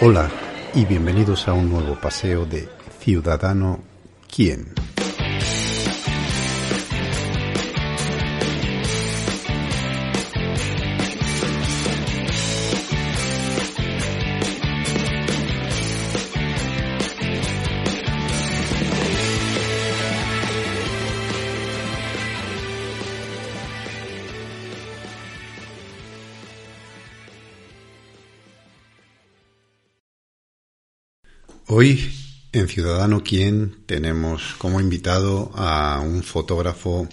Hola y bienvenidos a un nuevo paseo de Ciudadano ¿Quién? Ciudadano Quién tenemos como invitado a un fotógrafo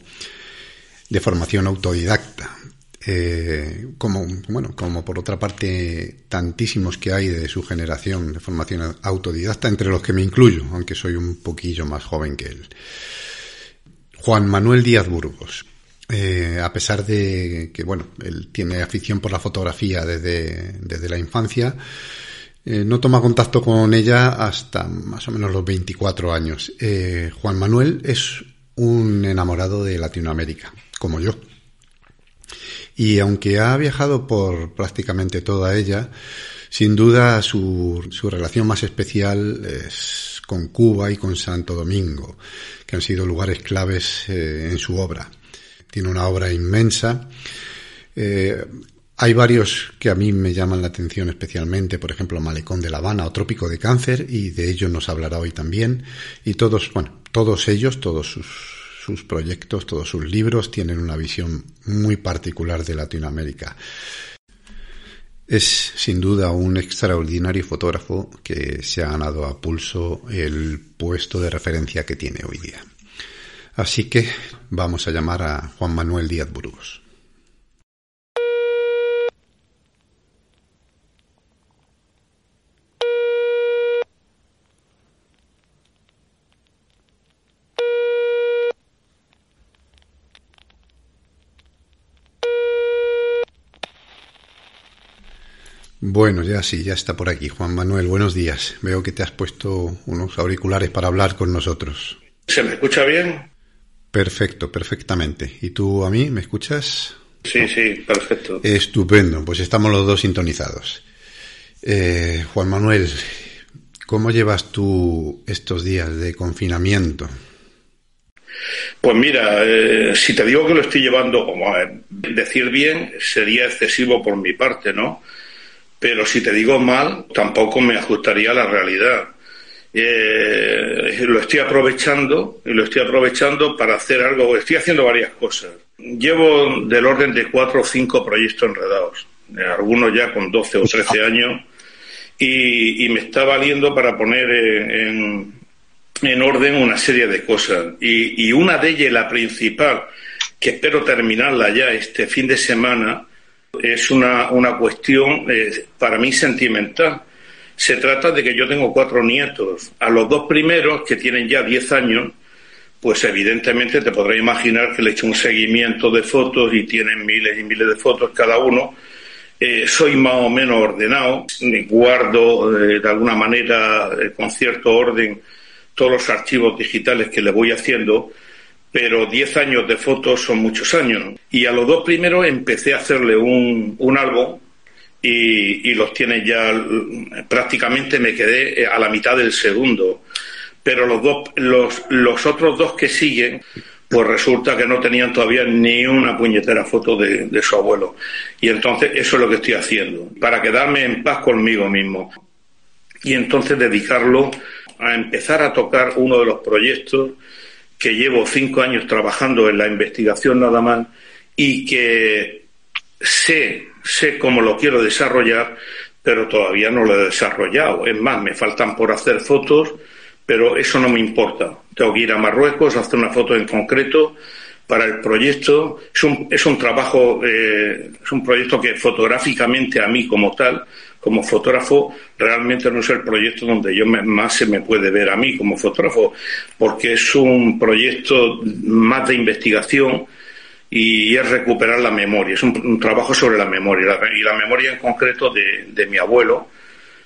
de formación autodidacta. Eh, como, bueno, como por otra parte tantísimos que hay de su generación de formación autodidacta, entre los que me incluyo, aunque soy un poquillo más joven que él. Juan Manuel Díaz Burgos. Eh, a pesar de que, bueno, él tiene afición por la fotografía desde, desde la infancia, eh, no toma contacto con ella hasta más o menos los 24 años. Eh, Juan Manuel es un enamorado de Latinoamérica, como yo. Y aunque ha viajado por prácticamente toda ella, sin duda su, su relación más especial es con Cuba y con Santo Domingo, que han sido lugares claves eh, en su obra. Tiene una obra inmensa. Hay varios que a mí me llaman la atención especialmente, por ejemplo, Malecón de La Habana o Trópico de Cáncer, y de ellos nos hablará hoy también. Y todos, bueno, todos ellos, todos sus, sus proyectos, todos sus libros tienen una visión muy particular de Latinoamérica. Es sin duda un extraordinario fotógrafo que se ha ganado a pulso el puesto de referencia que tiene hoy día. Así que vamos a llamar a Juan Manuel Díaz Burgos. Bueno, ya sí, ya está por aquí. Juan Manuel, buenos días. Veo que te has puesto unos auriculares para hablar con nosotros. ¿Se me escucha bien? Perfecto, perfectamente. ¿Y tú a mí me escuchas? Sí, sí, perfecto. Estupendo, pues estamos los dos sintonizados. Eh, Juan Manuel, ¿cómo llevas tú estos días de confinamiento? Pues mira, eh, si te digo que lo estoy llevando, como a decir bien, sería excesivo por mi parte, ¿no? Pero si te digo mal, tampoco me ajustaría a la realidad. Eh, lo estoy aprovechando y lo estoy aprovechando para hacer algo. Estoy haciendo varias cosas. Llevo del orden de cuatro o cinco proyectos enredados, eh, algunos ya con 12 o 13 años, y, me está valiendo para poner en, en orden una serie de cosas. Y, y una de ellas, la principal, que espero terminarla ya este fin de semana, es una, una cuestión eh, para mí sentimental. Se trata de que yo tengo cuatro nietos. A los dos primeros, que tienen ya diez años, pues evidentemente te podrás imaginar que le he hecho un seguimiento de fotos y tienen miles y miles de fotos cada uno. Eh, soy más o menos ordenado, guardo eh, de alguna manera con cierto orden todos los archivos digitales que le voy haciendo pero 10 años de fotos son muchos años. Y a los dos primeros empecé a hacerle un, un álbum y, los tiene ya prácticamente me quedé eh, a la mitad del segundo. Pero los, dos, los, los otros dos que siguen, pues resulta que no tenían todavía ni una puñetera foto de, de, su abuelo. Y entonces eso es lo que estoy haciendo, para quedarme en paz conmigo mismo. Y entonces dedicarlo a empezar a tocar uno de los proyectos que llevo cinco años trabajando en la investigación nada más y que sé, sé cómo lo quiero desarrollar, pero todavía no lo he desarrollado. Es más, me faltan por hacer fotos, pero eso no me importa. Tengo que ir a Marruecos, hacer una foto en concreto para el proyecto. Es un, es un trabajo, eh, es un proyecto que fotográficamente a mí como tal como fotógrafo realmente no es el proyecto donde yo más se me puede ver a mí como fotógrafo, porque es un proyecto más de investigación y es recuperar la memoria, es un, trabajo sobre la memoria, y la memoria en concreto de, de mi abuelo,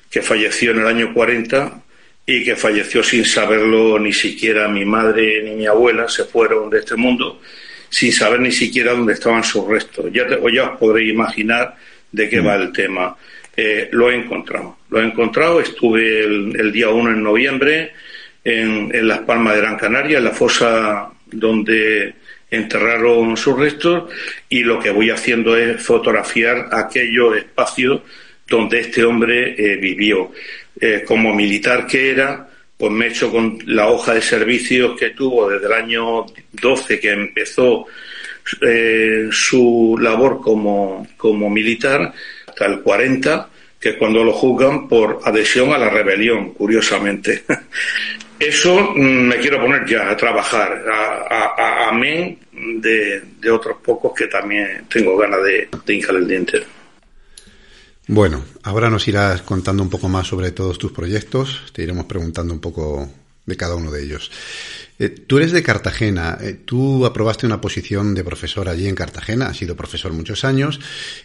que falleció en el año 40 y que falleció sin saberlo ni siquiera mi madre ni mi abuela, se fueron de este mundo sin saber ni siquiera dónde estaban sus restos. Ya, ya os podréis imaginar de qué va el tema. Eh, lo he encontrado. Lo he encontrado, estuve el, día 1 en noviembre en, Las Palmas de Gran Canaria, en la fosa donde enterraron sus restos y lo que voy haciendo es fotografiar aquellos espacios donde este hombre eh, vivió. Eh, como militar que era, pues me he hecho con la hoja de servicios que tuvo desde el año 12 que empezó su labor como, como militar hasta el 40, que cuando lo juzgan por adhesión a la rebelión, curiosamente. Eso mm, me quiero poner ya a trabajar, a, amén de, otros pocos que también tengo ganas de, de hincar el diente. Bueno, ahora nos irás contando un poco más sobre todos tus proyectos, te iremos preguntando un poco de cada uno de ellos. Eh, tú eres de Cartagena, eh, tú aprobaste una posición de profesor allí en Cartagena, has sido profesor muchos años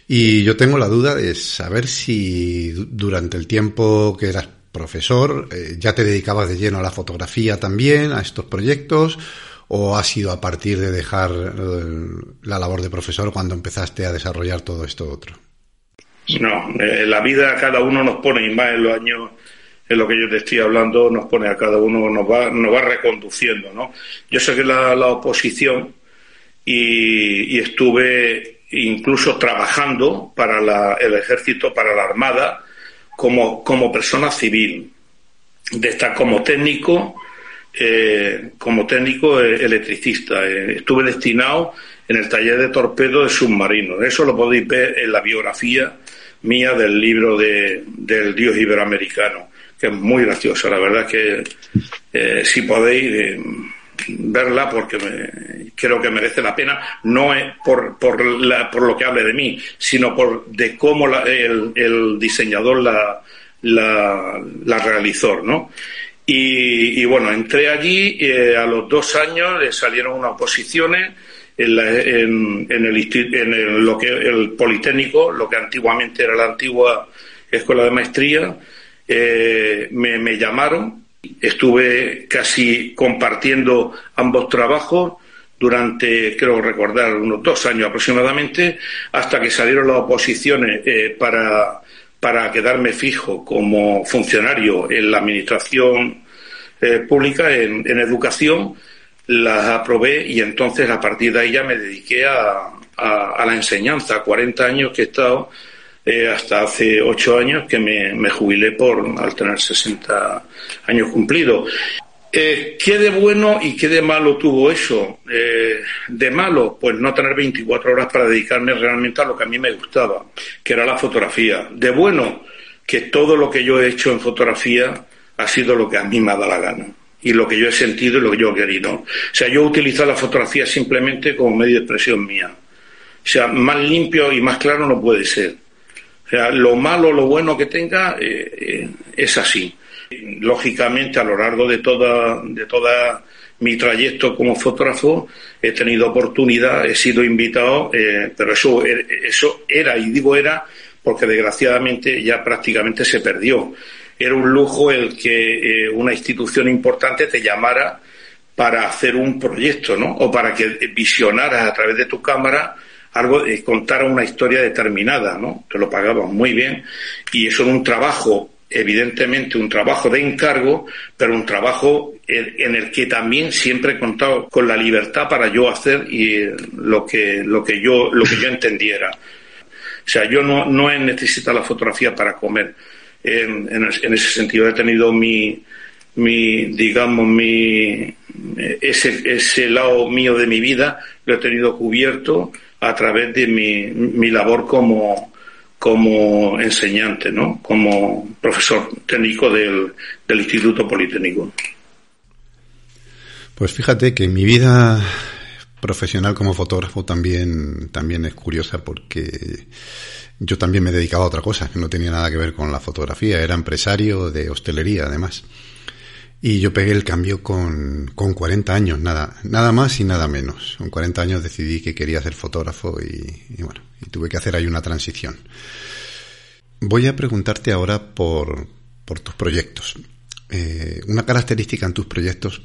y yo tengo la duda de saber si durante el tiempo que eras profesor, eh, ¿ya te dedicabas de lleno a la fotografía también, a estos proyectos? ¿O ha sido a partir de dejar eh, la labor de profesor cuando empezaste a desarrollar todo esto otro? No, la vida cada uno nos pone, y más en los años en lo que yo te estoy hablando, nos pone a cada uno, nos va, nos va reconduciendo, ¿no? Yo saqué la, la oposición y, estuve incluso trabajando para el ejército, para la armada, como, como persona civil, de estar como técnico, eh, como técnico eh, electricista. Eh, estuve destinado en el taller de torpedo de submarinos. Eso lo podéis ver en la biografía mía del libro de, del Dios Iberoamericano, que es muy graciosa. La verdad que si podéis verla porque creo que merece la pena, no es por, por, por lo que hable de mí, sino por de cómo el, el, diseñador la, la, la realizó, ¿no? Y, bueno, entré allí, eh, a los dos años le salieron unas oposiciones en, en, en, el, en el, lo que, el Politécnico, lo que antiguamente era la antigua Escuela de Maestría, eh, me, llamaron Estuve casi compartiendo ambos trabajos durante, creo recordar, unos dos años aproximadamente, hasta que salieron las oposiciones eh, para, para quedarme fijo como funcionario en la administración eh, pública, en, educación, las aprobé y entonces a partir de ahí ya me dediqué a, a la enseñanza. 40 años que he estado eh, hasta hace ocho años que me, jubilé por al tener 60 años cumplidos. Eh, ¿Qué de bueno y qué de malo tuvo eso? Eh, de malo, pues no tener 24 horas para dedicarme realmente a lo que a mí me gustaba, que era la fotografía. De bueno, que todo lo que yo he hecho en fotografía ha sido lo que a mí me ha dado la gana y lo que yo he sentido y lo que yo he querido. O sea, yo utilizo la fotografía simplemente como medio de expresión mía. O sea, más limpio y más claro no puede ser. O sea, lo malo, lo bueno que tenga, eh, eh, es así. Lógicamente, a lo largo de toda, de toda mi trayecto como fotógrafo, he tenido oportunidad, he sido invitado, eh, pero eso, eso era, y digo era, porque desgraciadamente ya prácticamente se perdió. Era un lujo el que una institución importante te llamara para hacer un proyecto, ¿no? O para que visionaras a través de tu cámara algo, eh, contar una historia determinada, ¿no? Te lo pagaban muy bien y eso era un trabajo, evidentemente un trabajo de encargo, pero un trabajo en el que también siempre he contado con la libertad para yo hacer y eh, lo que, lo que yo, lo que yo entendiera. O sea, yo no, no he necesitado la fotografía para comer. En, en, ese sentido he tenido mi, mi digamos, mi, ese, ese lado mío de mi vida lo he tenido cubierto a través de mi, mi labor como, como enseñante, ¿no? como profesor técnico del, del Instituto Politécnico. Pues fíjate que mi vida profesional como fotógrafo también, también es curiosa porque yo también me dedicaba a otra cosa, que no tenía nada que ver con la fotografía, era empresario de hostelería además. Y yo pegué el cambio con, con 40 años, nada, nada más y nada menos. Con 40 años decidí que quería ser fotógrafo y, bueno, y tuve que hacer ahí una transición. Voy a preguntarte ahora por, por tus proyectos. Eh, una característica en tus proyectos,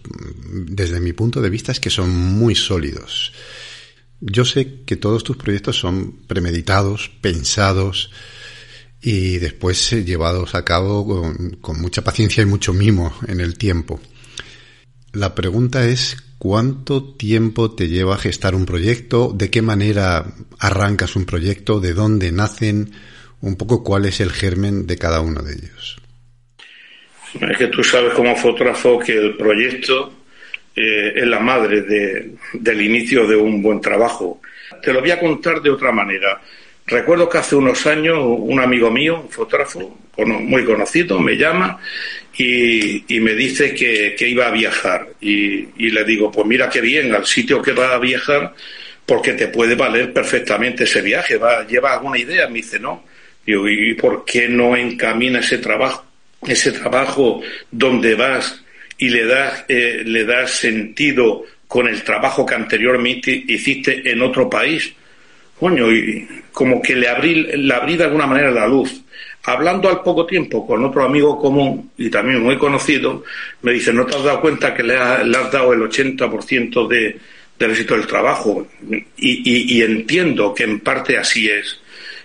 desde mi punto de vista, es que son muy sólidos. Yo sé que todos tus proyectos son premeditados, pensados, y después eh, llevados a cabo con, con mucha paciencia y mucho mimo en el tiempo. La pregunta es ¿Cuánto tiempo te lleva a gestar un proyecto? ¿De qué manera arrancas un proyecto? ¿De dónde nacen? Un poco cuál es el germen de cada uno de ellos. Es que tú sabes como fotógrafo que el proyecto eh, es la madre del inicio de un buen trabajo. Te lo voy a contar de otra manera. Recuerdo que hace unos años un amigo mío, un fotógrafo muy conocido, me llama y, me dice que, iba a viajar. Y, le digo, pues mira qué bien, al sitio que va a viajar, porque te puede valer perfectamente ese viaje. Va, ¿Lleva alguna idea? Me dice, no. ¿y por qué no encamina ese trabajo, ese trabajo donde vas y le das, eh, le das sentido con el trabajo que anteriormente hiciste en otro país? Coño, y como que le abrí, le abrí de alguna manera la luz Hablando al poco tiempo con otro amigo común y también muy conocido, me dice, ¿no te has dado cuenta que le, has dado el 80% de, del éxito del trabajo? Y, entiendo que en parte así es.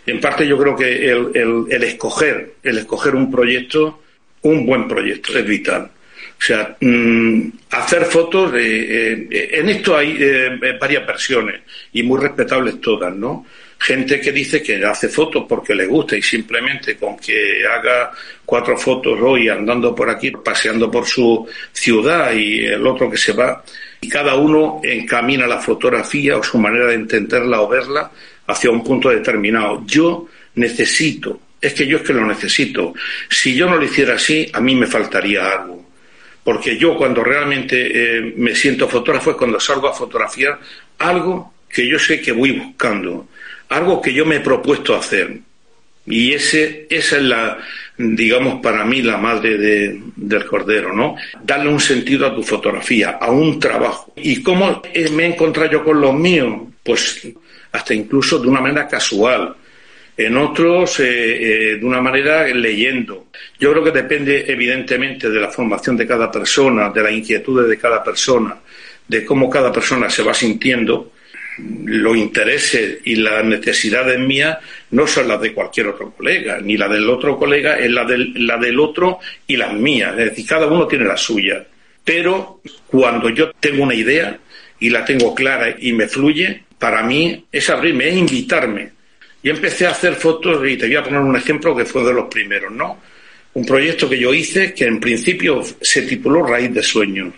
En parte yo creo que el, escoger, el escoger un proyecto, un buen proyecto, es vital. O sea, mm, hacer fotos, eh, eh, en esto hay eh, varias versiones y muy respetables todas, ¿no? gente que dice que hace fotos porque le gusta y simplemente con que haga cuatro fotos hoy andando por aquí, paseando por su ciudad y el otro que se va, y cada uno encamina la fotografía o su manera de entenderla o verla hacia un punto determinado. Yo necesito, es que yo es que lo necesito. Si yo no lo hiciera así, a mí me faltaría algo. Porque yo cuando realmente eh, me siento fotógrafo es cuando salgo a fotografiar algo que yo sé que voy buscando algo que yo me he propuesto hacer. Y ese, esa es la, digamos, para mí la madre de, del cordero, ¿no? Darle un sentido a tu fotografía, a un trabajo. ¿Y cómo me he encontrado yo con los míos? Pues hasta incluso de una manera casual. En otros, eh, eh, de una manera leyendo. Yo creo que depende, evidentemente, de la formación de cada persona, de las inquietudes de cada persona, de cómo cada persona se va sintiendo los intereses y las necesidades mías no son las de cualquier otro colega, ni la del otro colega es la del, la del otro y las mías. Es decir, cada uno tiene la suya. Pero cuando yo tengo una idea y la tengo clara y me fluye, para mí es abrirme, es invitarme. Y empecé a hacer fotos y te voy a poner un ejemplo que fue de los primeros, ¿no? Un proyecto que yo hice que en principio se tituló Raíz de Sueños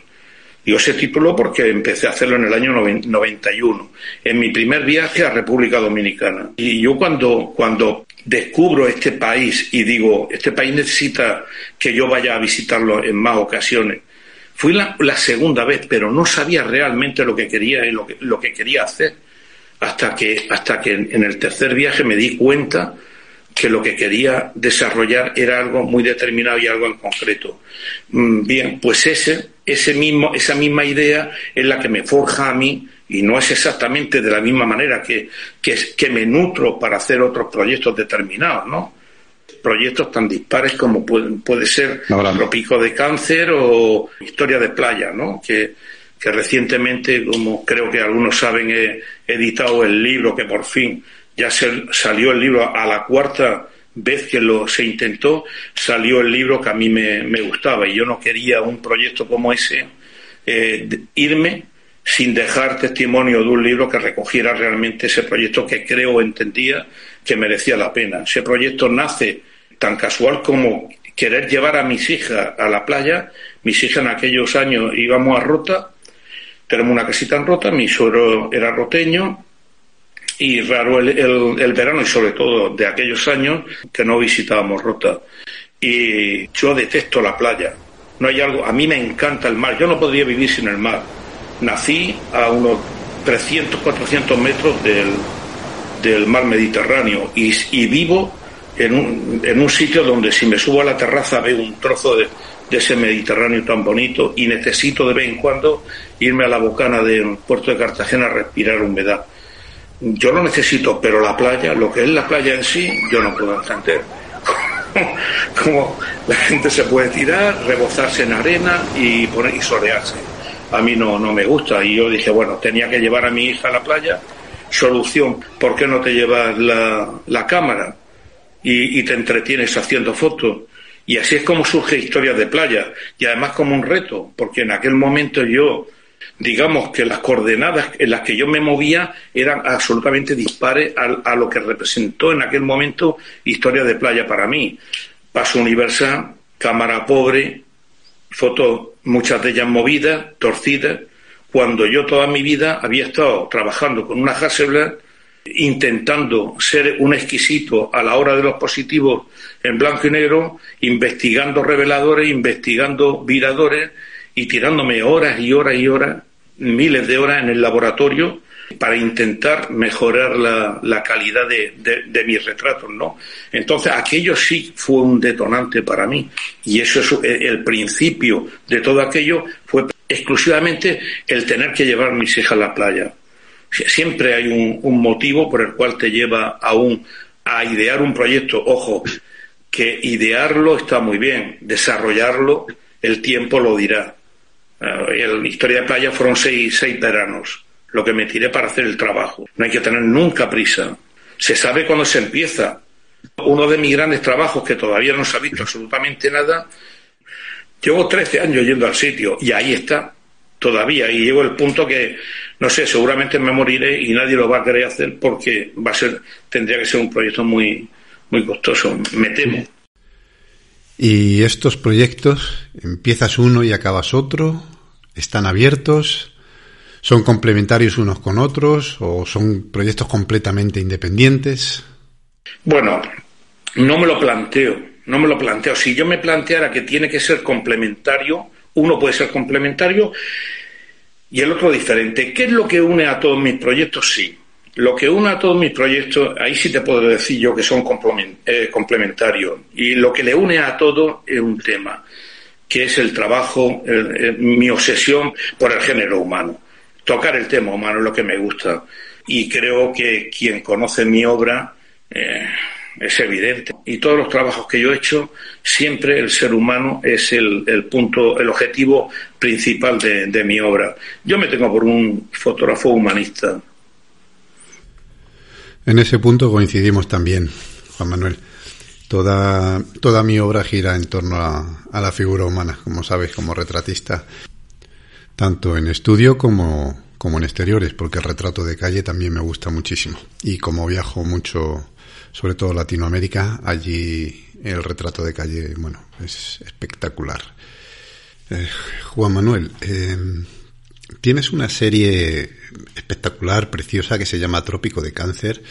Digo ese título porque empecé a hacerlo en el año 91, en mi primer viaje a República Dominicana. Y yo cuando, cuando descubro este país y digo, este país necesita que yo vaya a visitarlo en más ocasiones, fui la, segunda vez, pero no sabía realmente lo que quería y lo que quería hacer. Hasta que, hasta que en el tercer viaje me di cuenta que lo que quería desarrollar era algo muy determinado y algo en concreto. Mm, bien, pues ese, ese mismo, esa misma idea es la que me forja a mí y no es exactamente de la misma manera que, que, me nutro para hacer otros proyectos determinados, ¿no? Proyectos tan dispares como puede, puede ser Tropico de Cáncer o Historia de Playa, ¿no? Que, que recientemente, como creo que algunos saben, he editado el libro que por fin ya se, salió el libro a la cuarta vez que lo se intentó, salió el libro que a mí me, gustaba y yo no quería un proyecto como ese eh, irme sin dejar testimonio de un libro que recogiera realmente ese proyecto que creo entendía que merecía la pena. Ese proyecto nace tan casual como querer llevar a mis hijas a la playa. Mis hijas en aquellos años íbamos a Rota, tenemos una casita en Rota, mi suegro era roteño, y raro el, el, verano y sobre todo de aquellos años que no visitábamos Rota. Y yo detesto la playa. No hay algo, a mí me encanta el mar. Yo no podría vivir sin el mar. Nací a unos 300, 400 metros del, del mar Mediterráneo y, y vivo en un, en un sitio donde si me subo a la terraza veo un trozo de, de ese Mediterráneo tan bonito y necesito de vez en cuando irme a la bocana del puerto de Cartagena a respirar humedad yo lo necesito, pero la playa, lo que es la playa en sí, yo no puedo entender. Como la gente se puede tirar, rebozarse en arena y, poner, y solearse. A mí no, no me gusta. Y yo dije, bueno, tenía que llevar a mi hija a la playa. Solución, ¿por qué no te llevas la, la cámara? y, te entretienes haciendo fotos. Y así es como surge Historias de Playa. Y además como un reto, porque en aquel momento yo, digamos que las coordenadas en las que yo me movía eran absolutamente dispares a, lo que representó en aquel momento Historia de Playa para mí. Paso universal, cámara pobre, fotos, muchas de ellas movidas, torcidas, cuando yo toda mi vida había estado trabajando con una Hasselblad intentando ser un exquisito a la hora de los positivos en blanco y negro, investigando reveladores, investigando viradores y tirándome horas y horas y horas, miles de horas en el laboratorio para intentar mejorar la, calidad de, de, mis retratos, ¿no? Entonces, aquello sí fue un detonante para mí. Y eso es el principio de todo aquello fue exclusivamente el tener que llevar mis hijas a la playa. Siempre hay un, motivo por el cual te lleva a, un, a idear un proyecto. Ojo, que idearlo está muy bien, desarrollarlo el tiempo lo dirá. Eh, en la historia de playa fueron seis, seis veranos, lo que me tiré para hacer el trabajo. No hay que tener nunca prisa. Se sabe cuándo se empieza. Uno de mis grandes trabajos, que todavía no se ha visto absolutamente nada, llevo 13 años yendo al sitio y ahí está todavía. Y llego al punto que no sé seguramente me moriré y nadie lo va a querer hacer porque va a ser tendría que ser un proyecto muy muy costoso me temo. Y estos proyectos empiezas uno y acabas otro están abiertos son complementarios unos con otros o son proyectos completamente independientes bueno no me lo planteo no me lo planteo. Si yo me planteara que tiene que ser complementario uno puede ser complementario y el otro diferente. ¿Qué es lo que une a todos mis proyectos? Sí. Lo que une a todos mis proyectos, ahí sí te puedo decir yo que son eh, complementarios. Y lo que le une a todo es un tema, que es el trabajo, mi obsesión por el género humano. Tocar el tema humano es lo que me gusta. Y creo que quien conoce mi obra eh, es evidente. Y todos los trabajos que yo he hecho, siempre el ser humano es el, punto, el objetivo principal de, mi obra. Yo me tengo por un fotógrafo humanista. En ese punto coincidimos también, Juan Manuel. Toda, toda mi obra gira en torno a, a la figura humana, como sabes, como retratista, tanto en estudio como, como en exteriores, porque el retrato de calle también me gusta muchísimo. Y como viajo mucho sobre todo Latinoamérica, allí el retrato de calle, bueno, es espectacular. Eh, Juan Manuel, em, tienes una serie espectacular, preciosa, que se llama Trópico de Cáncer,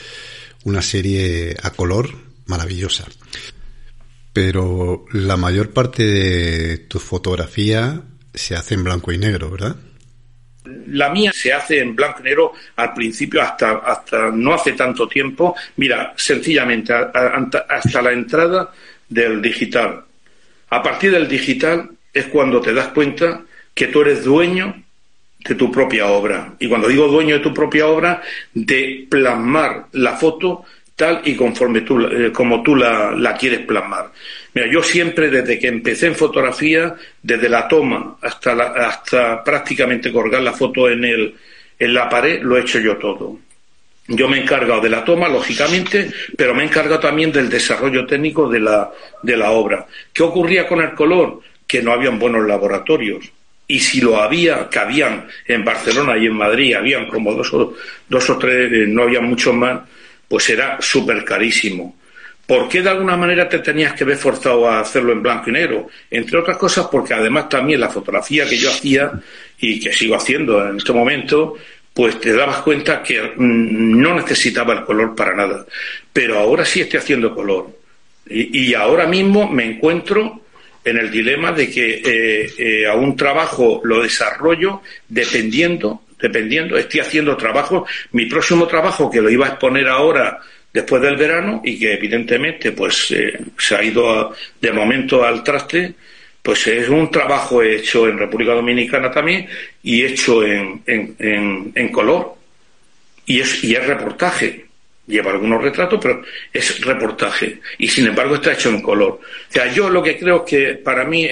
una serie a color maravillosa. Pero la mayor parte de tu fotografía se hace en blanco y negro, ¿verdad? La mía se hace en blanco y negro al principio hasta, hasta no hace tanto tiempo. Mira, sencillamente hasta la entrada del digital. A partir del digital es cuando te das cuenta que tú eres dueño de tu propia obra. Y cuando digo dueño de tu propia obra, de plasmar la foto tal y conforme tú, eh, como tú la, la, quieres plasmar. Mira, yo siempre, desde que empecé en fotografía, desde la toma hasta, hasta prácticamente colgar la foto en, el, en la pared, lo he hecho yo todo. Yo me he encargado de la toma, lógicamente, pero me he encargado también del desarrollo técnico de la, de la obra. ¿Qué ocurría con el color? Que no habían buenos laboratorios. Y si lo había, que habían en Barcelona y en Madrid, habían como dos o, dos o tres, eh, no había muchos más, pues era súper carísimo. ¿Por qué de alguna manera te tenías que ver forzado a hacerlo en blanco y negro? Entre otras cosas porque además también la fotografía que yo hacía y que sigo haciendo en este momento, pues te dabas cuenta que mm, no necesitaba el color para nada. Pero ahora sí estoy haciendo color. Y, ahora mismo me encuentro en el dilema de que eh, eh, a un trabajo lo desarrollo dependiendo dependiendo, estoy haciendo trabajo, mi próximo trabajo que lo iba a exponer ahora después del verano y que evidentemente pues eh, se ha ido de momento al traste, pues es un trabajo hecho en República Dominicana también y hecho en, en, en, color y es, y es reportaje. Lleva algunos retratos, pero es reportaje y sin embargo está hecho en color. O sea, yo lo que creo que para mí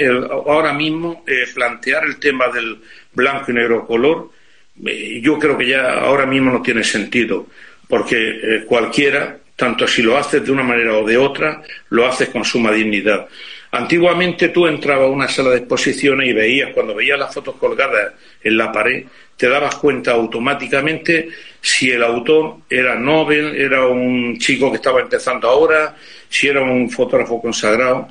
ahora mismo eh, plantear el tema del blanco y negro color yo creo que ya ahora mismo no tiene sentido, porque eh, cualquiera tanto si lo haces de una manera o de otra, lo haces con suma dignidad. Antiguamente tú entrabas a una sala de exposiciones y veías, cuando veías las fotos colgadas en la pared, te dabas cuenta automáticamente si el autor era Nobel, era un chico que estaba empezando ahora, si era un fotógrafo consagrado,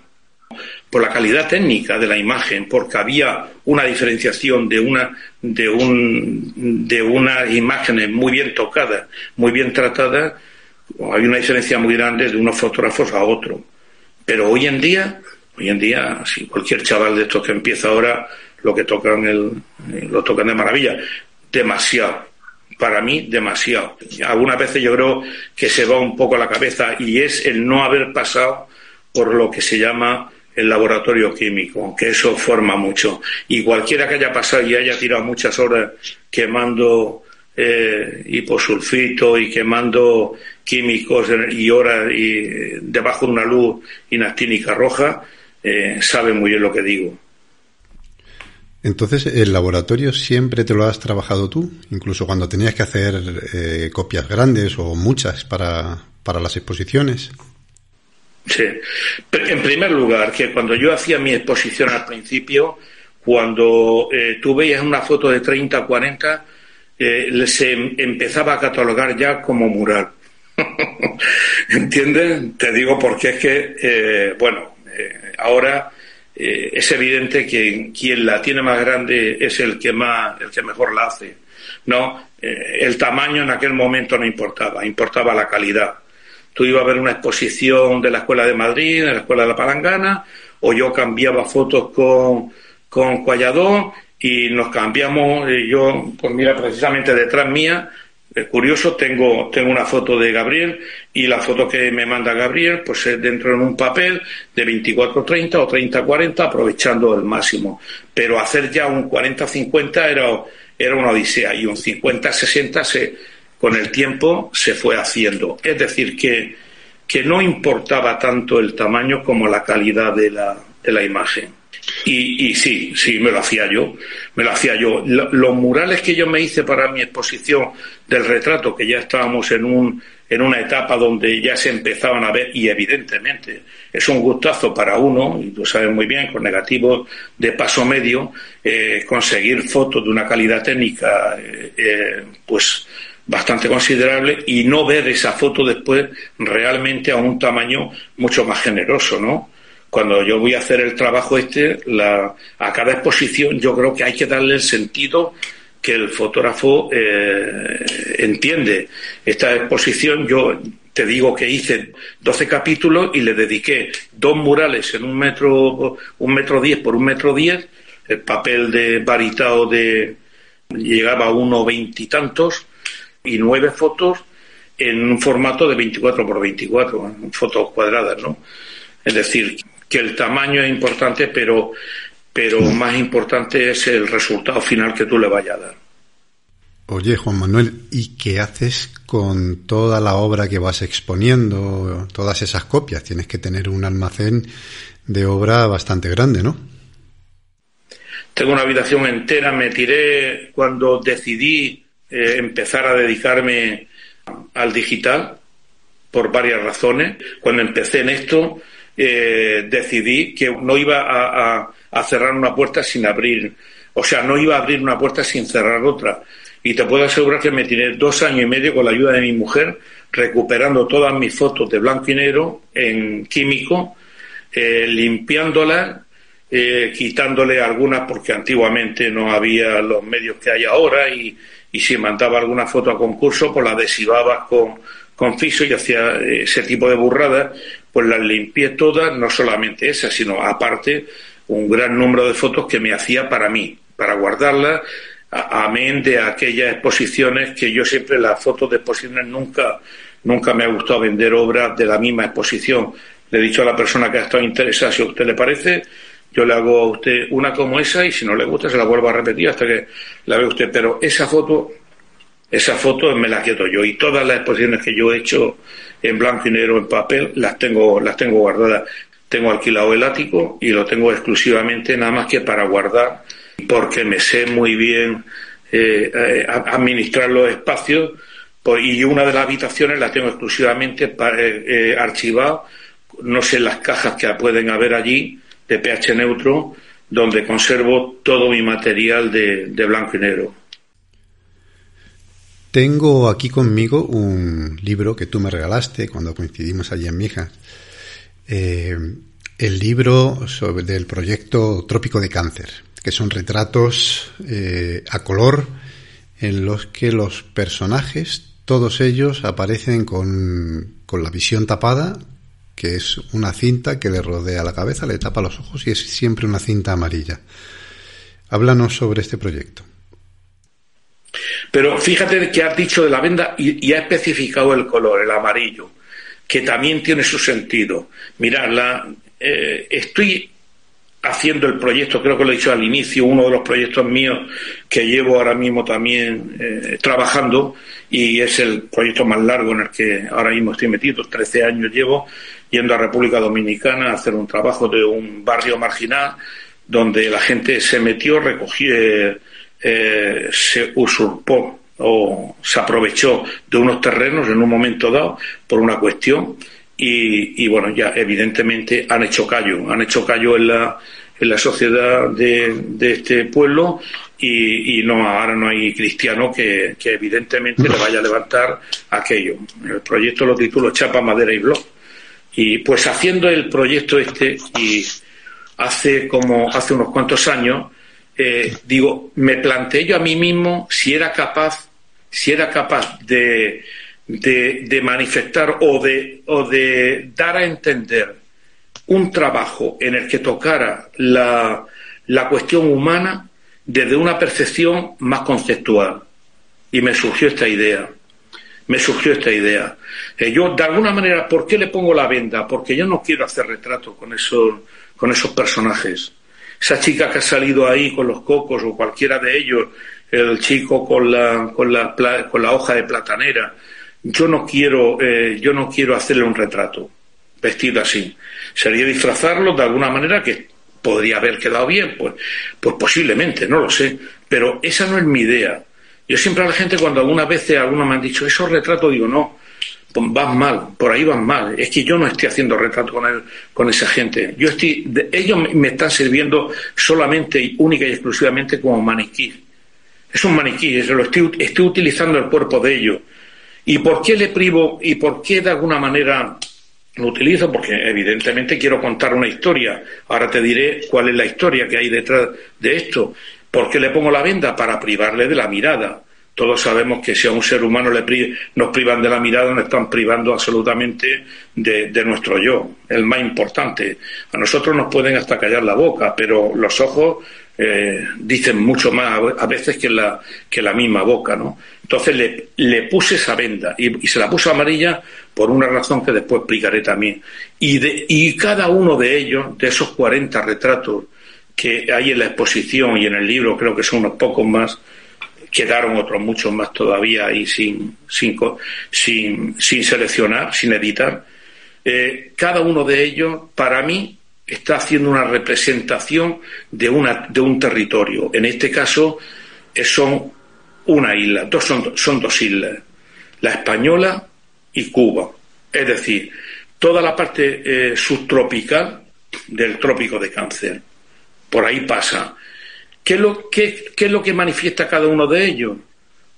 por la calidad técnica de la imagen, porque había una diferenciación de una de un de unas imágenes muy bien tocadas, muy bien tratadas, hay una diferencia muy grande de unos fotógrafos a otros. Pero hoy en día, hoy en día, si cualquier chaval de estos que empieza ahora, lo que tocan el, lo tocan de maravilla, demasiado para mí demasiado. Algunas veces yo creo que se va un poco a la cabeza y es el no haber pasado por lo que se llama el laboratorio químico, que eso forma mucho. Y cualquiera que haya pasado y haya tirado muchas horas quemando eh, hiposulfito y quemando químicos y horas y debajo de una luz inactínica roja, eh, sabe muy bien lo que digo. Entonces, ¿el laboratorio siempre te lo has trabajado tú? Incluso cuando tenías que hacer eh, copias grandes o muchas para, para las exposiciones. Sí. En primer lugar, que cuando yo hacía mi exposición al principio, cuando eh, tú veías una foto de 30 40, eh, se empezaba a catalogar ya como mural. ¿Entiendes? Te digo porque es que, eh, bueno, eh, ahora eh, es evidente que quien la tiene más grande es el que más, el que mejor la hace. No, eh, el tamaño en aquel momento no importaba, importaba la calidad. Tú ibas a ver una exposición de la Escuela de Madrid, de la Escuela de la Palangana, o yo cambiaba fotos con, con Cualladó y nos cambiamos, y yo, pues mira, precisamente detrás mía es curioso, tengo, tengo una foto de Gabriel y la foto que me manda Gabriel pues es dentro de un papel de 24-30 o 30-40 aprovechando el máximo. Pero hacer ya un 40-50 era, era una odisea y un 50-60 se, con el tiempo se fue haciendo. Es decir, que, que no importaba tanto el tamaño como la calidad de la, de la imagen. Y, y, sí, sí, me lo hacía yo, me lo hacía yo. Los murales que yo me hice para mi exposición del retrato, que ya estábamos en, un, en una etapa donde ya se empezaban a ver, y evidentemente es un gustazo para uno, y tú sabes muy bien, con negativos de paso medio, eh, conseguir fotos de una calidad técnica, eh, eh, pues bastante considerable y no ver esa foto después realmente a un tamaño mucho más generoso, ¿no? cuando yo voy a hacer el trabajo este, la, a cada exposición yo creo que hay que darle el sentido que el fotógrafo eh, entiende. Esta exposición yo te digo que hice 12 capítulos y le dediqué dos murales en un metro, un metro diez por un metro diez, el papel de varitao de llegaba a uno veintitantos y nueve fotos en un formato de 24 por 24, fotos cuadradas, ¿no? Es decir, que el tamaño es importante, pero, pero más importante es el resultado final que tú le vayas a dar. Oye, Juan Manuel, ¿y qué haces con toda la obra que vas exponiendo, todas esas copias? Tienes que tener un almacén de obra bastante grande, ¿no? Tengo una habitación entera, me tiré cuando decidí eh, empezar a dedicarme al digital, por varias razones. Cuando empecé en esto, eh, decidí que no iba a, a, cerrar una puerta sin abrir, o sea, no iba a abrir una puerta sin cerrar otra. Y te puedo asegurar que me tiré dos años y medio con la ayuda de mi mujer recuperando todas mis fotos de blanco y negro en químico, eh, limpiándolas, eh, quitándole algunas porque antiguamente no había los medios que hay ahora y, y si mandaba alguna foto a concurso, pues la adhesivabas con, con fiso y hacía ese tipo de burradas, pues las limpié todas, no solamente esas, sino aparte un gran número de fotos que me hacía para mí, para guardarlas, amén de aquellas exposiciones que yo siempre las fotos de exposiciones nunca, nunca me ha gustado vender obras de la misma exposición. Le he dicho a la persona que ha estado interesada, si a usted le parece, yo le hago a usted una como esa y si no le gusta se la vuelvo a repetir hasta que la vea usted. Pero esa foto, esa foto me la quedo yo y todas las exposiciones que yo he hecho en blanco y negro en papel, las tengo, las tengo guardadas. Tengo alquilado el ático y lo tengo exclusivamente nada más que para guardar, porque me sé muy bien eh, eh administrar los espacios, y una de las habitaciones la tengo exclusivamente para, eh, archivado, no sé las cajas que pueden haber allí de pH neutro, donde conservo todo mi material de, blanco y negro. Tengo aquí conmigo un libro que tú me regalaste cuando coincidimos allí en Mijas. Eh, el libro sobre del proyecto Trópico de Cáncer, que son retratos eh, a color en los que los personajes, todos ellos, aparecen con, con la visión tapada, que es una cinta que le rodea la cabeza, le tapa los ojos y es siempre una cinta amarilla. Háblanos sobre este proyecto. Pero fíjate que has dicho de la venda y, ha especificado el color, el amarillo, que también tiene su sentido. Mirad, la, eh, estoy haciendo el proyecto, creo que lo he dicho al inicio, uno de los proyectos míos que llevo ahora mismo también eh, trabajando y es el proyecto más largo en el que ahora mismo estoy metido, 13 años llevo yendo a República Dominicana a hacer un trabajo de un barrio marginal donde la gente se metió, recogió, eh, se usurpó o se aprovechó de unos terrenos en un momento dado por una cuestión y, bueno, ya evidentemente han hecho callo, han hecho callo en la, en la sociedad de, de este pueblo y, y, no ahora no hay cristiano que, que, evidentemente le vaya a levantar aquello. El proyecto lo titulo Chapa, Madera y Blog. Y pues haciendo el proyecto este y hace como hace unos cuantos años, eh, digo, me planteé yo a mí mismo si era capaz, si era capaz de de, manifestar o de, o de dar a entender un trabajo en el que tocara la, la cuestión humana desde una percepción más conceptual. Y me surgió esta idea. Me surgió esta idea. Eh, yo, de alguna manera, ¿por qué le pongo la venda? Porque yo no quiero hacer retrato con esos, con esos personajes. Esa chica que ha salido ahí con los cocos o cualquiera de ellos, el chico con la, con la, con la hoja de platanera, yo no quiero, eh, yo no quiero hacerle un retrato vestido así. Sería disfrazarlo de alguna manera que podría haber quedado bien, pues, pues posiblemente, no lo sé. Pero esa no es mi idea. Yo siempre a la gente cuando algunas veces algunos me han dicho esos retratos, digo no, pues vas mal, por ahí van mal. Es que yo no estoy haciendo retrato con, él, con esa gente. Yo estoy, ellos me están sirviendo solamente única y exclusivamente como maniquí. Es un maniquí, lo estoy, estoy utilizando el cuerpo de ellos ¿Y por qué le privo y por qué de alguna manera lo utilizo? Porque evidentemente quiero contar una historia. Ahora te diré cuál es la historia que hay detrás de esto. ¿Por qué le pongo la venda? Para privarle de la mirada. Todos sabemos que si a un ser humano le nos privan de la mirada, nos están privando absolutamente de, de, nuestro yo, el más importante. A nosotros nos pueden hasta callar la boca, pero los ojos eh, dicen mucho más a veces que la, que la misma boca, ¿no? Entonces le, le puse esa venda y, se la puse amarilla por una razón que después explicaré también. Y, de, y cada uno de ellos, de esos 40 retratos que hay en la exposición y en el libro, creo que son unos pocos más, quedaron otros muchos más todavía ahí sin, sin, sin, sin seleccionar, sin editar. Eh, cada uno de ellos, para mí, está haciendo una representación de, una, de un territorio. En este caso eh, son una isla, dos, son, dos islas, la española y Cuba. Es decir, toda la parte eh, subtropical del trópico de cáncer. Por ahí pasa. ¿Qué qué es lo que manifiesta cada uno de ellos?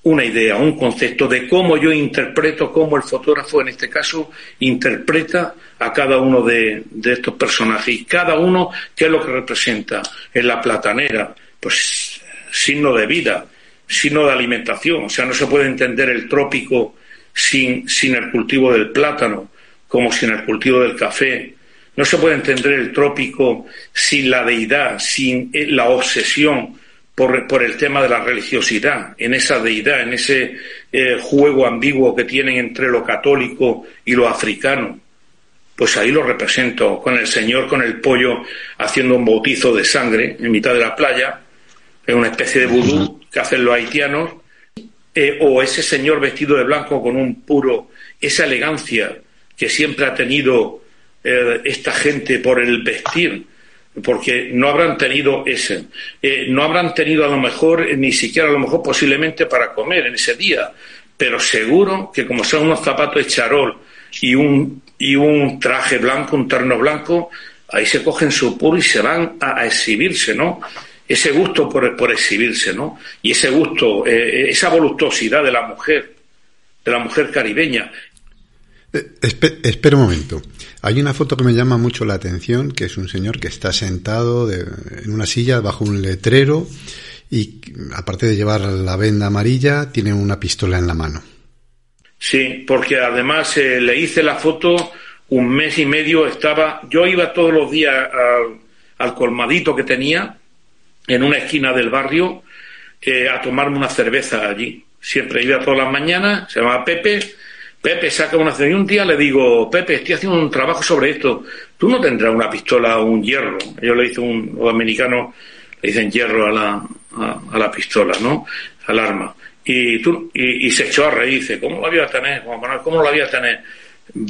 Una idea, un concepto de cómo yo interpreto, cómo el fotógrafo en este caso interpreta a cada uno de, estos personajes. Y cada uno, ¿qué es lo que representa? En la platanera, pues signo de vida, signo de alimentación. O sea, no se puede entender el trópico sin, sin el cultivo del plátano, como sin el cultivo del café. No se puede entender el trópico sin la deidad, sin la obsesión por, el tema de la religiosidad, en esa deidad, en ese eh, juego ambiguo que tienen entre lo católico y lo africano. Pues ahí lo represento, con el Señor, con el pollo, haciendo un bautizo de sangre en mitad de la playa, en una especie de vudú que hacen los haitianos, eh, o ese Señor vestido de blanco con un puro, esa elegancia que siempre ha tenido eh, esta gente por el vestir, porque no habrán tenido ese, eh, no habrán tenido a lo mejor ni siquiera a lo mejor posiblemente para comer en ese día, pero seguro que como son unos zapatos de charol y un, y un traje blanco, un terno blanco, ahí se cogen su puro y se van a, exhibirse, ¿no? Ese gusto por, por, exhibirse, ¿no? Y ese gusto, eh, esa voluptuosidad de la mujer, de la mujer caribeña. Espera un momento. Hay una foto que me llama mucho la atención, que es un señor que está sentado en una silla bajo un letrero y aparte de llevar la venda amarilla, tiene una pistola en la mano. Sí, porque además eh, le hice la foto un mes y medio, estaba, yo iba todos los días al, colmadito que tenía en una esquina del barrio eh, a tomarme una cerveza allí. Siempre iba todas las mañanas, se llamaba Pepe, Pepe saca una cerveza y un día le digo, Pepe, estoy haciendo un trabajo sobre esto, tú no tendrás una pistola o un hierro. Yo le hice un, los le dicen hierro a la, a, la pistola, ¿no? Al arma. Y, tú, y, se echó a reír, dice, ¿cómo lo había a tener? ¿Cómo lo había a tener?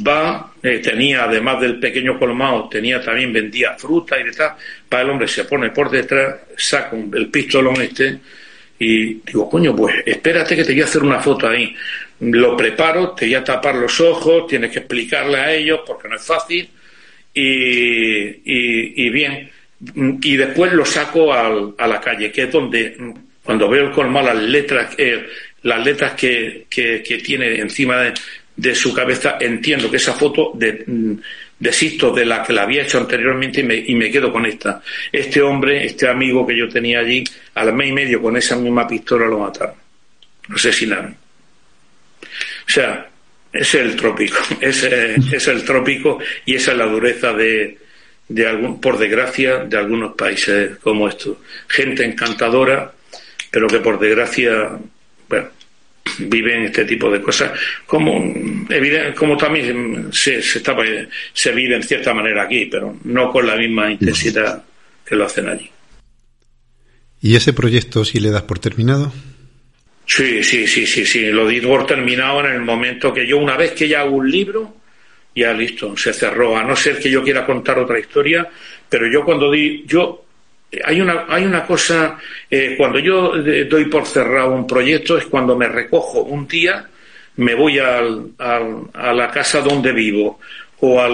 Va, eh, tenía, además del pequeño colmado, tenía también, vendía fruta y de tal. Para el hombre se pone por detrás, saca el pistolón este y digo, coño, pues espérate que te voy a hacer una foto ahí. Lo preparo, te voy a tapar los ojos, tienes que explicarle a ellos porque no es fácil. Y, y bien, y después lo saco al, a la calle, que es donde cuando veo el colmado las letras, eh, las letras que, que, tiene encima de, de, su cabeza, entiendo que esa foto de, desisto de la que la había hecho anteriormente y me, y me quedo con esta. Este hombre, este amigo que yo tenía allí, al mes y medio con esa misma pistola lo mataron, lo asesinaron. O sea, es el trópico, ese es el trópico y esa es la dureza de, de algún, por desgracia, de algunos países como estos. Gente encantadora, pero que por desgracia, bueno, viven este tipo de cosas, como, como también se, se, se vive en cierta manera aquí, pero no con la misma intensidad que lo hacen allí. ¿Y ese proyecto si le das por terminado? Sí, sí, sí, sí, sí. Lo di por terminado en el momento que yo, una vez que ya hago un libro, ya listo, se cerró. A no ser que yo quiera contar otra historia, pero yo cuando di, yo hay una, hay una cosa, eh, cuando yo doy por cerrado un proyecto es cuando me recojo un día, me voy al, a la casa donde vivo o a,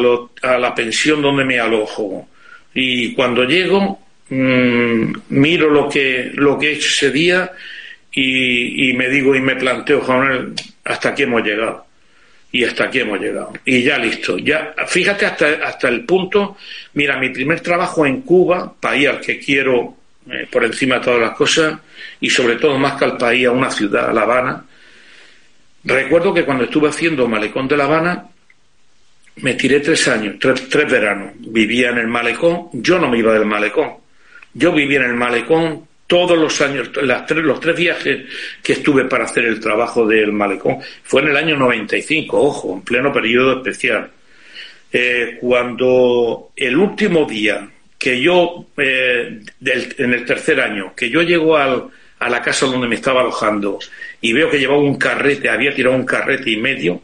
a, la pensión donde me alojo y cuando llego mmm, miro lo que, lo que ese día y, y me digo y me planteo, hasta aquí hemos llegado y hasta aquí hemos llegado. Y ya listo. Ya, fíjate hasta, hasta el punto, mira, mi primer trabajo en Cuba, país al que quiero eh, por encima de todas las cosas, y sobre todo más que al país, a una ciudad, La Habana. Recuerdo que cuando estuve haciendo Malecón de La Habana, me tiré tres años, tres, tres veranos. Vivía en el Malecón, yo no me iba del Malecón. Yo vivía en el Malecón todos los años, las tres, los tres viajes que estuve para hacer el trabajo del malecón, fue en el año 95, ojo, en pleno periodo especial. Eh, cuando el último día que yo, eh, en el tercer año, que yo llego al, a la casa donde me estaba alojando y veo que llevaba un carrete, había tirado un carrete y medio,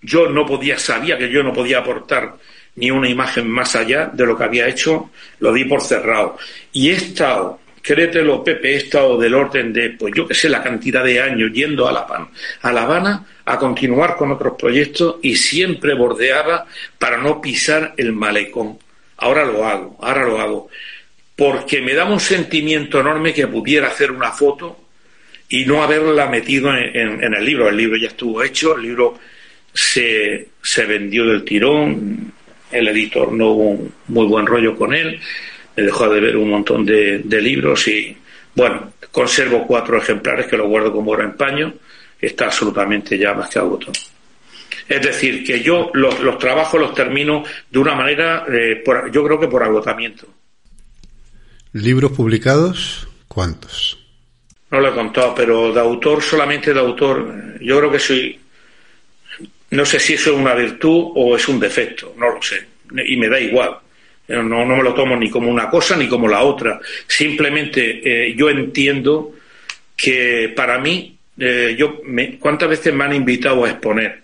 yo no podía, sabía que yo no podía aportar ni una imagen más allá de lo que había hecho, lo di por cerrado. Y he estado créetelo, Pepe, he estado del orden de, pues yo que sé, la cantidad de años yendo a La, Habana, a La Habana a continuar con otros proyectos y siempre bordeaba para no pisar el malecón. Ahora lo hago, ahora lo hago. Porque me daba un sentimiento enorme que pudiera hacer una foto y no haberla metido en, el libro. El libro ya estuvo hecho, el libro se, se vendió del tirón, el editor no hubo un muy buen rollo con él he dejado de ver un montón de, libros y, bueno, conservo cuatro ejemplares que lo guardo como oro en paño, está absolutamente ya más que agotado. Es decir, que yo los, trabajos los termino de una manera, eh, yo creo que por agotamiento. ¿Libros publicados? ¿Cuántos? No lo he contado, pero de autor, solamente de autor, yo creo que soy, no sé si eso es una virtud o es un defecto, no lo sé, y me da igual. No, no me lo tomo ni como una cosa ni como la otra. Simplemente eh, yo entiendo que para mí, eh, yo ¿cuántas veces me han invitado a exponer?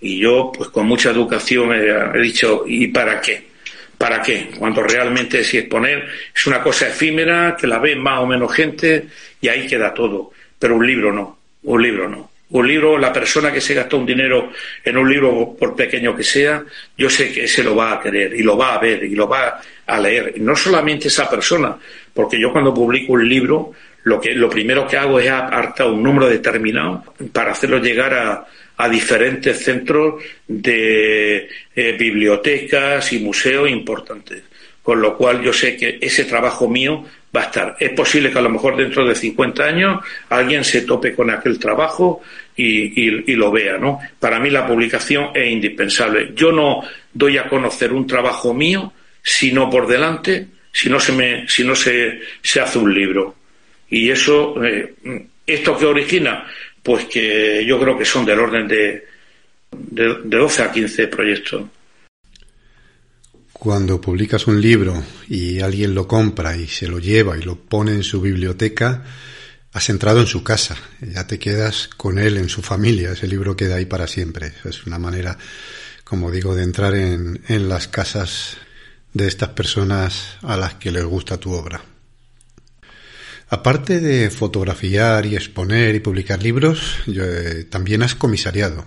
Y yo, pues con mucha educación, he, dicho, ¿y para qué? ¿Para qué? Cuando realmente si exponer es una cosa efímera, que la ve más o menos gente y ahí queda todo. Pero un libro no, un libro no. Un libro, la persona que se gastó un dinero en un libro, por pequeño que sea, yo sé que se lo va a querer y lo va a ver y lo va a leer. No solamente esa persona, porque yo cuando publico un libro, lo, que, lo primero que hago es apartar un número determinado para hacerlo llegar a, a diferentes centros de eh, bibliotecas y museos importantes. Con lo cual yo sé que ese trabajo mío va a estar. Es posible que a lo mejor dentro de 50 años alguien se tope con aquel trabajo y, lo vea, ¿no? Para mí la publicación es indispensable. Yo no doy a conocer un trabajo mío sino por delante, si no se me, si no se, se hace un libro. Y eso, eh, esto que origina, pues que yo creo que son del orden de, de, de 12 a 15 proyectos. Cuando publicas un libro y alguien lo compra y se lo lleva y lo pone en su biblioteca, has entrado en su casa, ya te quedas con él en su familia, ese libro queda ahí para siempre. Es una manera, como digo, de entrar en, en las casas de estas personas a las que les gusta tu obra. Aparte de fotografiar y exponer y publicar libros, eh, también has comisariado.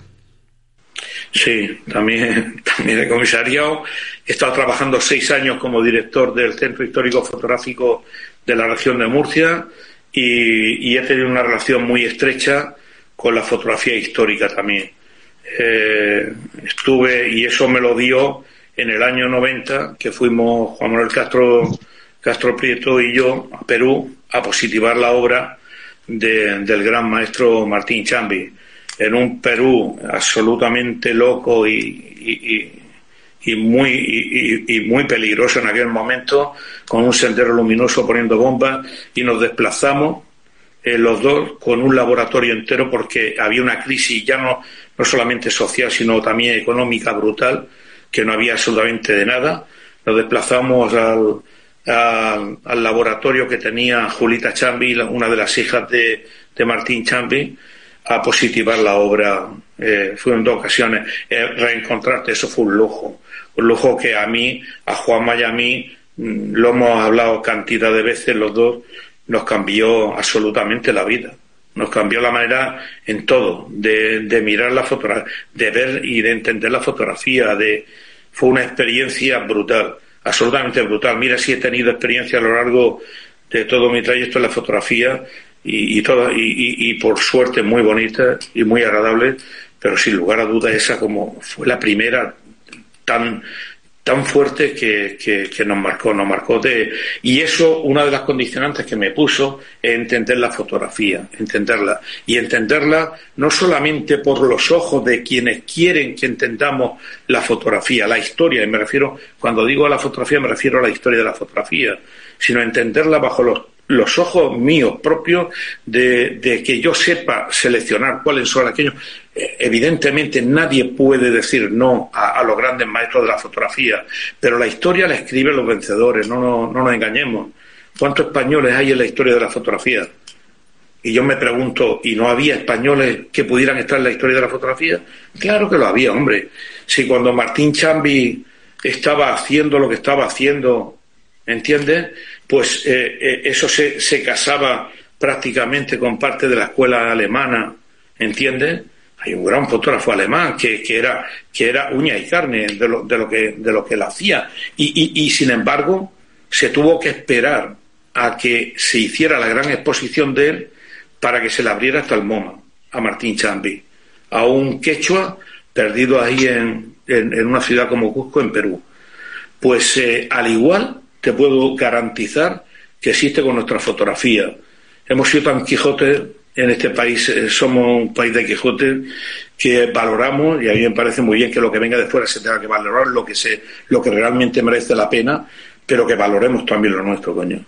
Sí, también, también he comisariado. He estado trabajando seis años como director del Centro Histórico Fotográfico de la región de Murcia y, he tenido una relación muy estrecha con la fotografía histórica también. Eh, estuve, y eso me lo dio en el año 90, que fuimos Juan Manuel Castro, Castro Prieto y yo a Perú a positivar la obra del gran maestro Martín Chambi, en un Perú absolutamente loco y, muy, y, muy peligroso en aquel momento, con un sendero luminoso poniendo bombas, y nos desplazamos eh, los dos con un laboratorio entero porque había una crisis ya no, no solamente social, sino también económica brutal, que no había absolutamente de nada. Nos desplazamos al, al, laboratorio que tenía Julita Chambi, una de las hijas de, de Martín Chambi, a positivar la obra. Eh, fue en dos ocasiones. Eh, reencontrarte, eso fue un lujo un lujo que a mí, a Juan mí, mm, lo hemos hablado cantidad de veces los dos, nos cambió absolutamente la vida. Nos cambió la manera en todo, de, de mirar la fotografía, de ver y de entender la fotografía. De, fue una experiencia brutal, absolutamente brutal. Mira si he tenido experiencia a lo largo de todo mi trayecto en la fotografía y, y, y, y por suerte muy bonita y muy agradable, pero sin lugar a duda esa como fue la primera tan, tan fuerte que, que, nos marcó, nos marcó de, y eso, una de las condicionantes que me puso es entender la fotografía, entenderla, y entenderla no solamente por los ojos de quienes quieren que entendamos la fotografía, la historia, y me refiero, cuando digo a la fotografía me refiero a la historia de la fotografía, sino entenderla bajo los los ojos míos propios de, que yo sepa seleccionar cuáles son aquellos. Eh, evidentemente nadie puede decir no a, los grandes maestros de la fotografía, pero la historia la escriben los vencedores, no, no, no nos engañemos. ¿Cuántos españoles hay en la historia de la fotografía? Y yo me pregunto, ¿y no había españoles que pudieran estar en la historia de la fotografía? Claro que lo había, hombre. Si cuando Martín Chambi estaba haciendo lo que estaba haciendo, ¿entiendes? Pues eh, eh, eso se, se, casaba prácticamente con parte de la escuela alemana, ¿entiendes? Hay un gran fotógrafo alemán que, que, era, que era uña y carne de lo, de lo, que, de lo que él hacía. Y, y, sin embargo, se tuvo que esperar a que se hiciera la gran exposición de él para que se le abriera hasta el MoMA, a Martín Chambi, a un quechua perdido ahí en, en, una ciudad como Cusco, en Perú. Pues eh, al igual te puedo garantizar que existe con nuestra fotografía. Hemos sido tan Quijote en este país, eh, somos un país de Quijote que valoramos, y a mí me parece muy bien que lo que venga de fuera se tenga que valorar, lo que, se, lo que realmente merece la pena, pero que valoremos también lo nuestro, coño.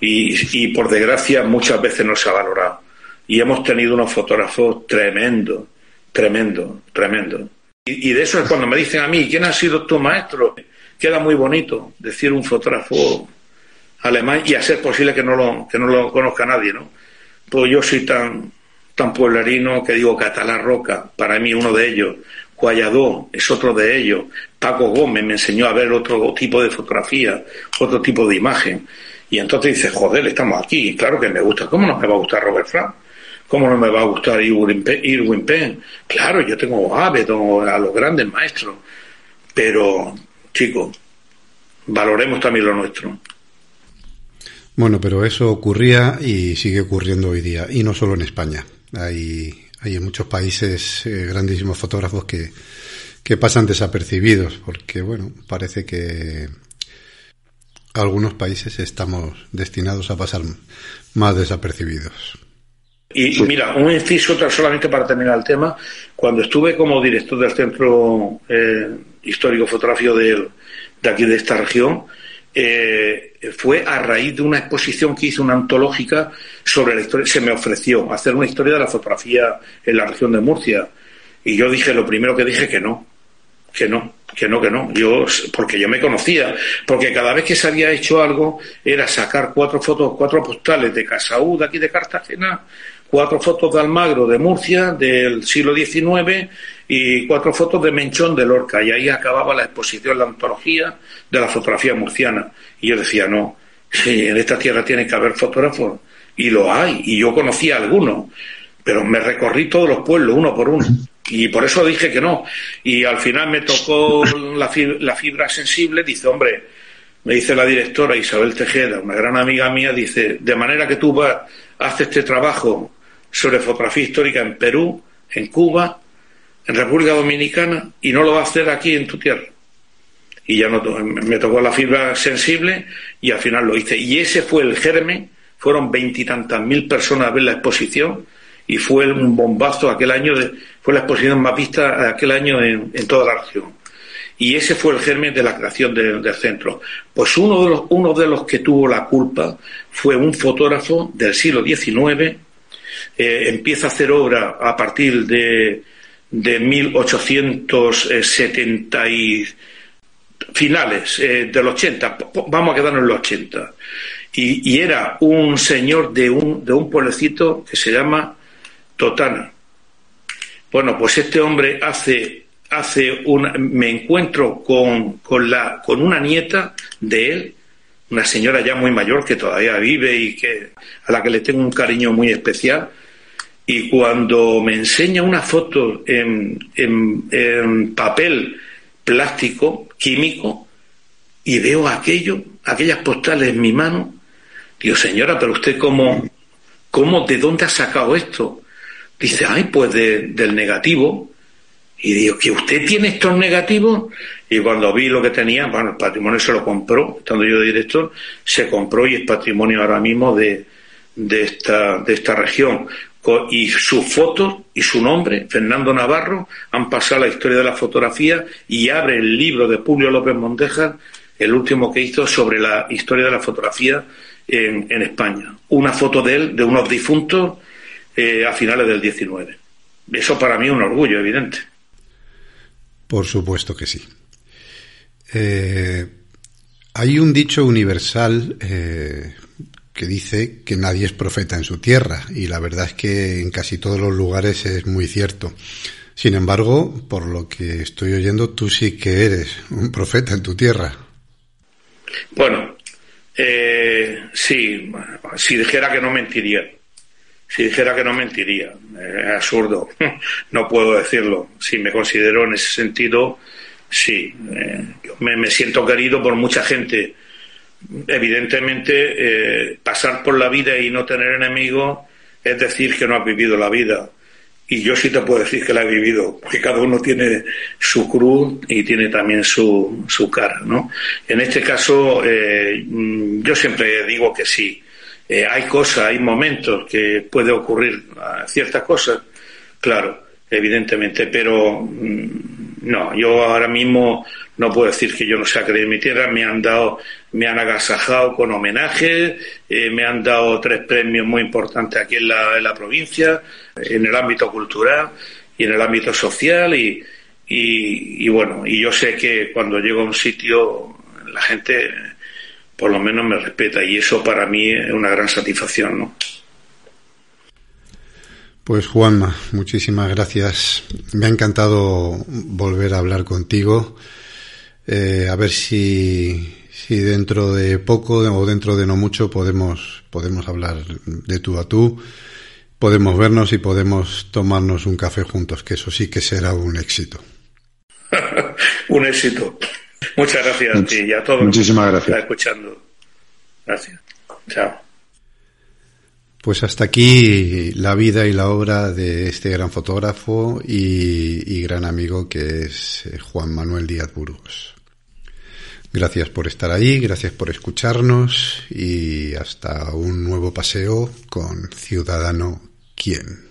Y, y por desgracia muchas veces no se ha valorado. Y hemos tenido unos fotógrafos tremendos, tremendo, tremendo. Y, y de eso es cuando me dicen a mí, ¿quién ha sido tu maestro? Queda muy bonito decir un fotógrafo alemán y a ser posible que no lo, que no lo conozca nadie, ¿no? Pues yo soy tan, tan pueblerino que digo Catalá Roca, para mí uno de ellos, Guayadó es otro de ellos, Paco Gómez me enseñó a ver otro tipo de fotografía, otro tipo de imagen. Y entonces dice, joder, estamos aquí, claro que me gusta, ¿cómo no me va a gustar Robert Frank? ¿Cómo no me va a gustar Irwin Penn? Claro, yo tengo a a los grandes maestros, pero, chicos, valoremos también lo nuestro. Bueno, pero eso ocurría y sigue ocurriendo hoy día, y no solo en España. Hay, hay en muchos países eh, grandísimos fotógrafos que, que pasan desapercibidos, porque, bueno, parece que algunos países estamos destinados a pasar más desapercibidos. Y, mira, un inciso solamente para terminar el tema. Cuando estuve como director del Centro eh, Histórico Fotográfico de, de aquí de esta región, eh, fue a raíz de una exposición que hizo una antológica sobre la historia. Se me ofreció hacer una historia de la fotografía en la región de Murcia. Y yo dije, lo primero que dije que no, que no, que no, que no. Yo, porque yo me conocía, porque cada vez que se había hecho algo era sacar cuatro fotos, cuatro postales de Casaú, de aquí de Cartagena, cuatro fotos de Almagro de Murcia del siglo XIX y cuatro fotos de Menchón de Lorca. Y ahí acababa la exposición, la antología de la fotografía murciana. Y yo decía, no, en esta tierra tiene que haber fotógrafos. Y lo hay, y yo conocía algunos, pero me recorrí todos los pueblos, uno por uno. Y por eso dije que no. Y al final me tocó la fibra, la fibra sensible, dice, hombre, me dice la directora Isabel Tejeda, una gran amiga mía, dice, de manera que tú vas, haces este trabajo sobre fotografía histórica en Perú, en Cuba, en República Dominicana y no lo va a hacer aquí en tu tierra. Y ya no me tocó la fibra sensible y al final lo hice. Y ese fue el germen, fueron veintitantas mil personas a ver la exposición y fue un bombazo aquel año, de, fue la exposición más vista aquel año en, toda la región. Y ese fue el germen de la creación del centro. Pues uno de, los, uno de los que tuvo la culpa fue un fotógrafo del siglo XIX eh, empieza a hacer obra a partir de, de 1870 y finales eh, del 80, vamos a quedarnos en los 80. Y, era un señor de un, de un pueblecito que se llama Totana. Bueno, pues este hombre hace, hace una, me encuentro con, con, la, con una nieta de él, una señora ya muy mayor que todavía vive y que, a la que le tengo un cariño muy especial. Y cuando me enseña una foto en, en, papel plástico, químico, y veo aquello, aquellas postales en mi mano, digo, señora, pero usted cómo, cómo, de dónde ha sacado esto? Dice, ay, pues del negativo. Y digo, ¿que usted tiene estos negativos? Y cuando vi lo que tenía, bueno, el patrimonio se lo compró, estando yo de director, se compró y es patrimonio ahora mismo de, de, esta, de esta región. Y su foto y su nombre, Fernando Navarro, han pasado a la historia de la fotografía y abre el libro de Publio López Montejar, el último que hizo sobre la historia de la fotografía en, en España. Una foto de él, de unos difuntos, eh, a finales del 19. Eso para mí es un orgullo, evidente. Por supuesto que sí. Eh, hay un dicho universal eh, que dice que nadie es profeta en su tierra y la verdad es que en casi todos los lugares es muy cierto. Sin embargo, por lo que estoy oyendo, tú sí que eres un profeta en tu tierra. Bueno, sí, si dijera que no mentiría. Si dijera que no mentiría, es absurdo, no puedo decirlo. Si me considero en ese sentido, sí, eh, me, siento querido por mucha gente. Evidentemente, eh, pasar por la vida y no tener enemigos es decir que no has vivido la vida. Y yo sí te puedo decir que la he vivido, porque cada uno tiene su cruz y tiene también su, su cara, ¿no? En este caso, eh, yo siempre digo que sí. Eh, hay cosas, hay momentos que puede ocurrir ciertas cosas, claro, evidentemente, pero mm, no, yo ahora mismo no puedo decir que yo no sea creer mi tierra, me han dado, me han agasajado con homenajes, eh, me han dado tres premios muy importantes aquí en la, en la provincia, en el ámbito cultural y en el ámbito social y, y, y bueno, y yo sé que cuando llego a un sitio la gente por lo menos me respeta y eso para mí es una gran satisfacción, ¿no? Pues Juanma, muchísimas gracias. Me ha encantado volver a hablar contigo. Eh, a ver si, si dentro de poco o dentro de no mucho podemos, podemos hablar de tú a tú podemos vernos y podemos tomarnos un café juntos, que eso sí que será un éxito. un éxito. Muchas gracias a ti y a todos Muchísimas gracias. escuchando. Gracias. Chao. Pues hasta aquí la vida y la obra de este gran fotógrafo y, gran amigo que es eh, Juan Manuel Díaz Burgos. Gracias por estar ahí, gracias por escucharnos y hasta un nuevo paseo con Ciudadano Quién.